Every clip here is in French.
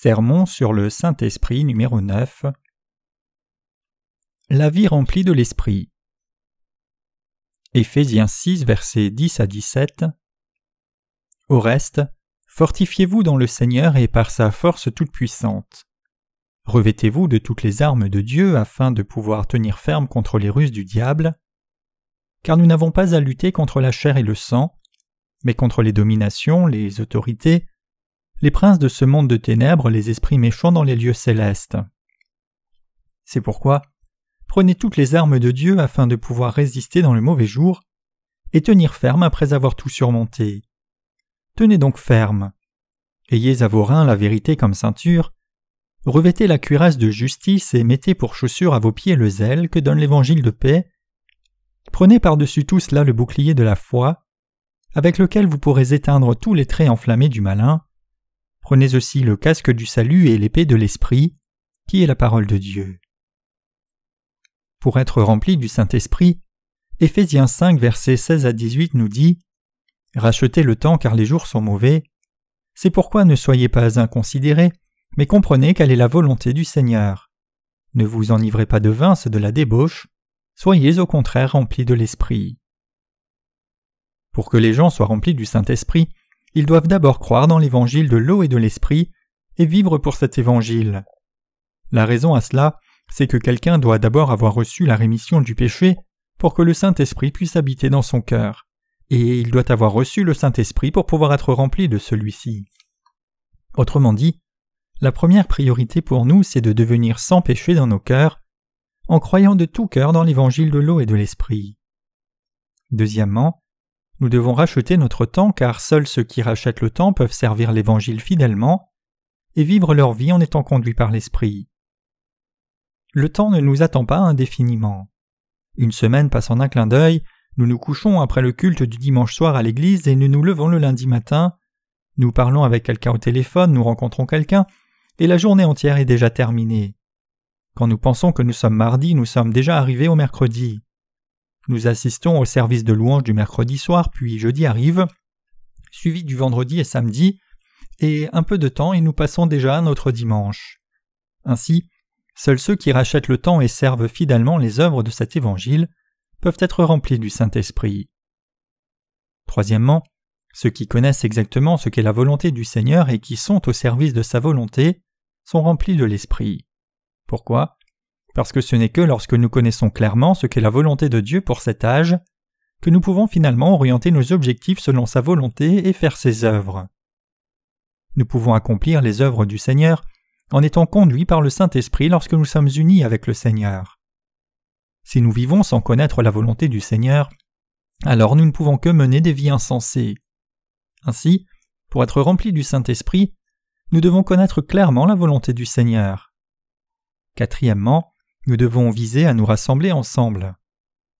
Sermon sur le Saint-Esprit numéro 9 La vie remplie de l'Esprit. Éphésiens 6 versets 10 à 17 Au reste, fortifiez-vous dans le Seigneur et par sa force toute puissante. Revêtez-vous de toutes les armes de Dieu afin de pouvoir tenir ferme contre les ruses du diable, car nous n'avons pas à lutter contre la chair et le sang, mais contre les dominations, les autorités, les princes de ce monde de ténèbres, les esprits méchants dans les lieux célestes. C'est pourquoi prenez toutes les armes de Dieu afin de pouvoir résister dans le mauvais jour et tenir ferme après avoir tout surmonté. Tenez donc ferme. Ayez à vos reins la vérité comme ceinture, revêtez la cuirasse de justice et mettez pour chaussure à vos pieds le zèle que donne l'évangile de paix. Prenez par-dessus tout cela le bouclier de la foi, avec lequel vous pourrez éteindre tous les traits enflammés du malin. Prenez aussi le casque du salut et l'épée de l'Esprit, qui est la parole de Dieu. Pour être rempli du Saint-Esprit, Éphésiens 5, versets 16 à 18 nous dit Rachetez le temps car les jours sont mauvais. C'est pourquoi ne soyez pas inconsidérés, mais comprenez quelle est la volonté du Seigneur. Ne vous enivrez pas de vin, c'est de la débauche, soyez au contraire remplis de l'Esprit. Pour que les gens soient remplis du Saint-Esprit, ils doivent d'abord croire dans l'évangile de l'eau et de l'esprit et vivre pour cet évangile. La raison à cela, c'est que quelqu'un doit d'abord avoir reçu la rémission du péché pour que le Saint-Esprit puisse habiter dans son cœur, et il doit avoir reçu le Saint-Esprit pour pouvoir être rempli de celui-ci. Autrement dit, la première priorité pour nous, c'est de devenir sans péché dans nos cœurs, en croyant de tout cœur dans l'évangile de l'eau et de l'esprit. Deuxièmement, nous devons racheter notre temps car seuls ceux qui rachètent le temps peuvent servir l'Évangile fidèlement et vivre leur vie en étant conduits par l'Esprit. Le temps ne nous attend pas indéfiniment. Une semaine passe en un clin d'œil, nous nous couchons après le culte du dimanche soir à l'église et nous nous levons le lundi matin, nous parlons avec quelqu'un au téléphone, nous rencontrons quelqu'un, et la journée entière est déjà terminée. Quand nous pensons que nous sommes mardi, nous sommes déjà arrivés au mercredi. Nous assistons au service de louange du mercredi soir, puis jeudi arrive, suivi du vendredi et samedi, et un peu de temps et nous passons déjà à notre dimanche. Ainsi, seuls ceux qui rachètent le temps et servent fidèlement les œuvres de cet évangile peuvent être remplis du Saint-Esprit. Troisièmement, ceux qui connaissent exactement ce qu'est la volonté du Seigneur et qui sont au service de sa volonté sont remplis de l'Esprit. Pourquoi? Parce que ce n'est que lorsque nous connaissons clairement ce qu'est la volonté de Dieu pour cet âge que nous pouvons finalement orienter nos objectifs selon sa volonté et faire ses œuvres. Nous pouvons accomplir les œuvres du Seigneur en étant conduits par le Saint-Esprit lorsque nous sommes unis avec le Seigneur. Si nous vivons sans connaître la volonté du Seigneur, alors nous ne pouvons que mener des vies insensées. Ainsi, pour être remplis du Saint-Esprit, nous devons connaître clairement la volonté du Seigneur. Quatrièmement, nous devons viser à nous rassembler ensemble.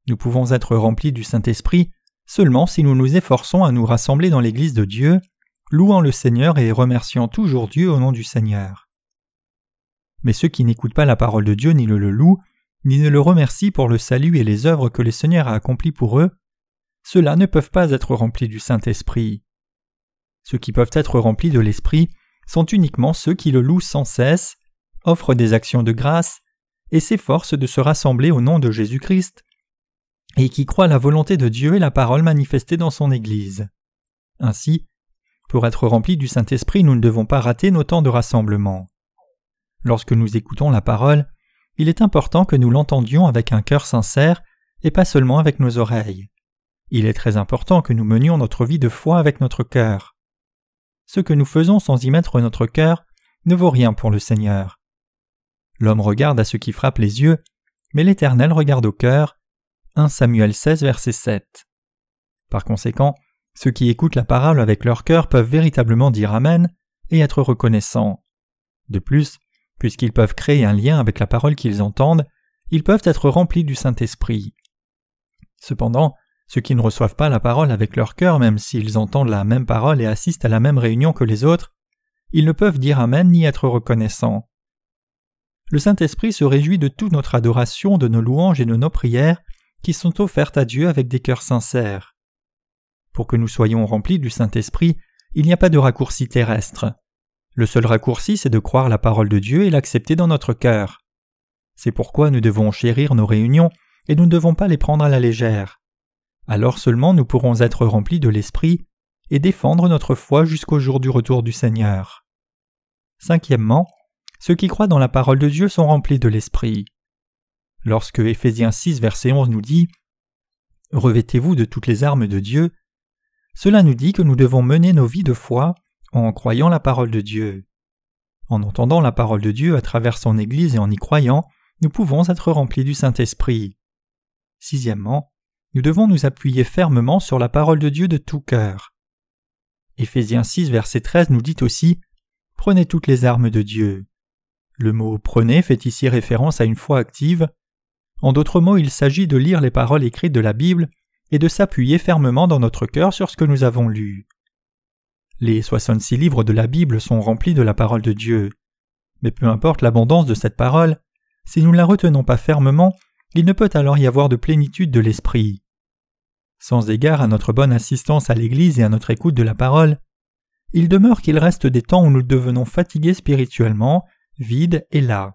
Nous pouvons être remplis du Saint-Esprit seulement si nous nous efforçons à nous rassembler dans l'Église de Dieu, louant le Seigneur et remerciant toujours Dieu au nom du Seigneur. Mais ceux qui n'écoutent pas la parole de Dieu ni le, le louent, ni ne le remercient pour le salut et les œuvres que le Seigneur a accomplies pour eux, ceux-là ne peuvent pas être remplis du Saint-Esprit. Ceux qui peuvent être remplis de l'Esprit sont uniquement ceux qui le louent sans cesse, offrent des actions de grâce, et s'efforce de se rassembler au nom de Jésus-Christ, et qui croit la volonté de Dieu et la parole manifestée dans son Église. Ainsi, pour être remplis du Saint-Esprit, nous ne devons pas rater nos temps de rassemblement. Lorsque nous écoutons la parole, il est important que nous l'entendions avec un cœur sincère et pas seulement avec nos oreilles. Il est très important que nous menions notre vie de foi avec notre cœur. Ce que nous faisons sans y mettre notre cœur ne vaut rien pour le Seigneur. L'homme regarde à ce qui frappe les yeux, mais l'Éternel regarde au cœur. 1 Samuel 16, verset 7. Par conséquent, ceux qui écoutent la parole avec leur cœur peuvent véritablement dire Amen et être reconnaissants. De plus, puisqu'ils peuvent créer un lien avec la parole qu'ils entendent, ils peuvent être remplis du Saint-Esprit. Cependant, ceux qui ne reçoivent pas la parole avec leur cœur, même s'ils entendent la même parole et assistent à la même réunion que les autres, ils ne peuvent dire Amen ni être reconnaissants le Saint-Esprit se réjouit de toute notre adoration, de nos louanges et de nos prières qui sont offertes à Dieu avec des cœurs sincères. Pour que nous soyons remplis du Saint-Esprit, il n'y a pas de raccourci terrestre. Le seul raccourci, c'est de croire la parole de Dieu et l'accepter dans notre cœur. C'est pourquoi nous devons chérir nos réunions et nous ne devons pas les prendre à la légère. Alors seulement nous pourrons être remplis de l'Esprit et défendre notre foi jusqu'au jour du retour du Seigneur. Cinquièmement, ceux qui croient dans la parole de Dieu sont remplis de l'Esprit. Lorsque Éphésiens 6, verset 11 nous dit Revêtez-vous de toutes les armes de Dieu, cela nous dit que nous devons mener nos vies de foi en croyant la parole de Dieu. En entendant la parole de Dieu à travers son Église et en y croyant, nous pouvons être remplis du Saint-Esprit. Sixièmement, nous devons nous appuyer fermement sur la parole de Dieu de tout cœur. Éphésiens 6, verset 13 nous dit aussi Prenez toutes les armes de Dieu. Le mot prenez fait ici référence à une foi active. En d'autres mots, il s'agit de lire les paroles écrites de la Bible et de s'appuyer fermement dans notre cœur sur ce que nous avons lu. Les 66 livres de la Bible sont remplis de la parole de Dieu. Mais peu importe l'abondance de cette parole, si nous ne la retenons pas fermement, il ne peut alors y avoir de plénitude de l'esprit. Sans égard à notre bonne assistance à l'Église et à notre écoute de la parole, il demeure qu'il reste des temps où nous devenons fatigués spirituellement, vides et là.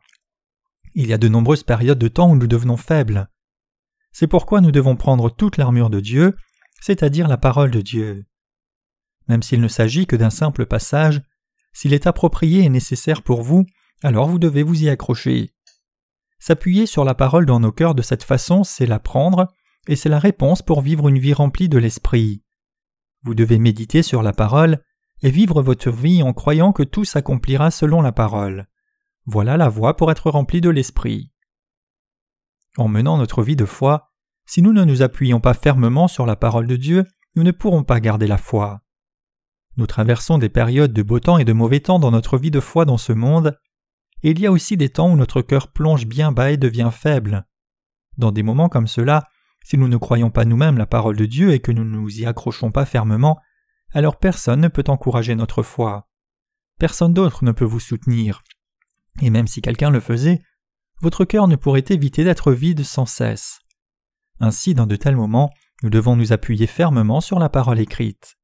Il y a de nombreuses périodes de temps où nous devenons faibles. C'est pourquoi nous devons prendre toute l'armure de Dieu, c'est-à-dire la parole de Dieu. Même s'il ne s'agit que d'un simple passage, s'il est approprié et nécessaire pour vous, alors vous devez vous y accrocher. S'appuyer sur la parole dans nos cœurs de cette façon, c'est la prendre, et c'est la réponse pour vivre une vie remplie de l'Esprit. Vous devez méditer sur la parole et vivre votre vie en croyant que tout s'accomplira selon la parole. Voilà la voie pour être rempli de l'Esprit. En menant notre vie de foi, si nous ne nous appuyons pas fermement sur la parole de Dieu, nous ne pourrons pas garder la foi. Nous traversons des périodes de beau temps et de mauvais temps dans notre vie de foi dans ce monde, et il y a aussi des temps où notre cœur plonge bien bas et devient faible. Dans des moments comme cela, si nous ne croyons pas nous-mêmes la parole de Dieu et que nous ne nous y accrochons pas fermement, alors personne ne peut encourager notre foi. Personne d'autre ne peut vous soutenir. Et même si quelqu'un le faisait, votre cœur ne pourrait éviter d'être vide sans cesse. Ainsi, dans de tels moments, nous devons nous appuyer fermement sur la parole écrite.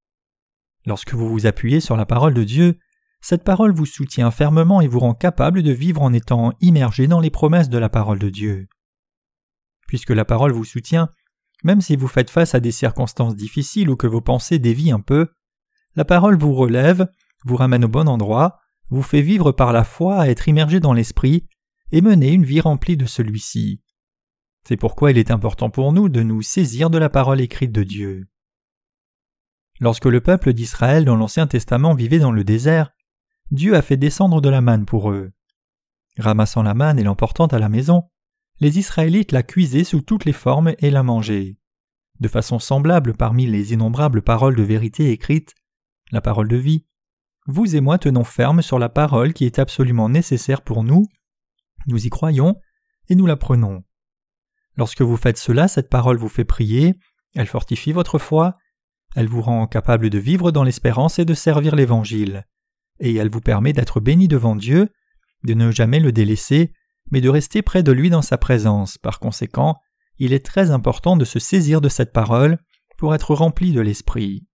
Lorsque vous vous appuyez sur la parole de Dieu, cette parole vous soutient fermement et vous rend capable de vivre en étant immergé dans les promesses de la parole de Dieu. Puisque la parole vous soutient, même si vous faites face à des circonstances difficiles ou que vos pensées dévient un peu, la parole vous relève, vous ramène au bon endroit, vous fait vivre par la foi à être immergé dans l'esprit et mener une vie remplie de celui-ci. C'est pourquoi il est important pour nous de nous saisir de la parole écrite de Dieu. Lorsque le peuple d'Israël dans l'Ancien Testament vivait dans le désert, Dieu a fait descendre de la manne pour eux. Ramassant la manne et l'emportant à la maison, les Israélites la cuisaient sous toutes les formes et la mangeaient. De façon semblable parmi les innombrables paroles de vérité écrites, la parole de vie, vous et moi tenons ferme sur la parole qui est absolument nécessaire pour nous, nous y croyons et nous la prenons. Lorsque vous faites cela, cette parole vous fait prier, elle fortifie votre foi, elle vous rend capable de vivre dans l'espérance et de servir l'Évangile, et elle vous permet d'être béni devant Dieu, de ne jamais le délaisser, mais de rester près de lui dans sa présence. Par conséquent, il est très important de se saisir de cette parole pour être rempli de l'Esprit.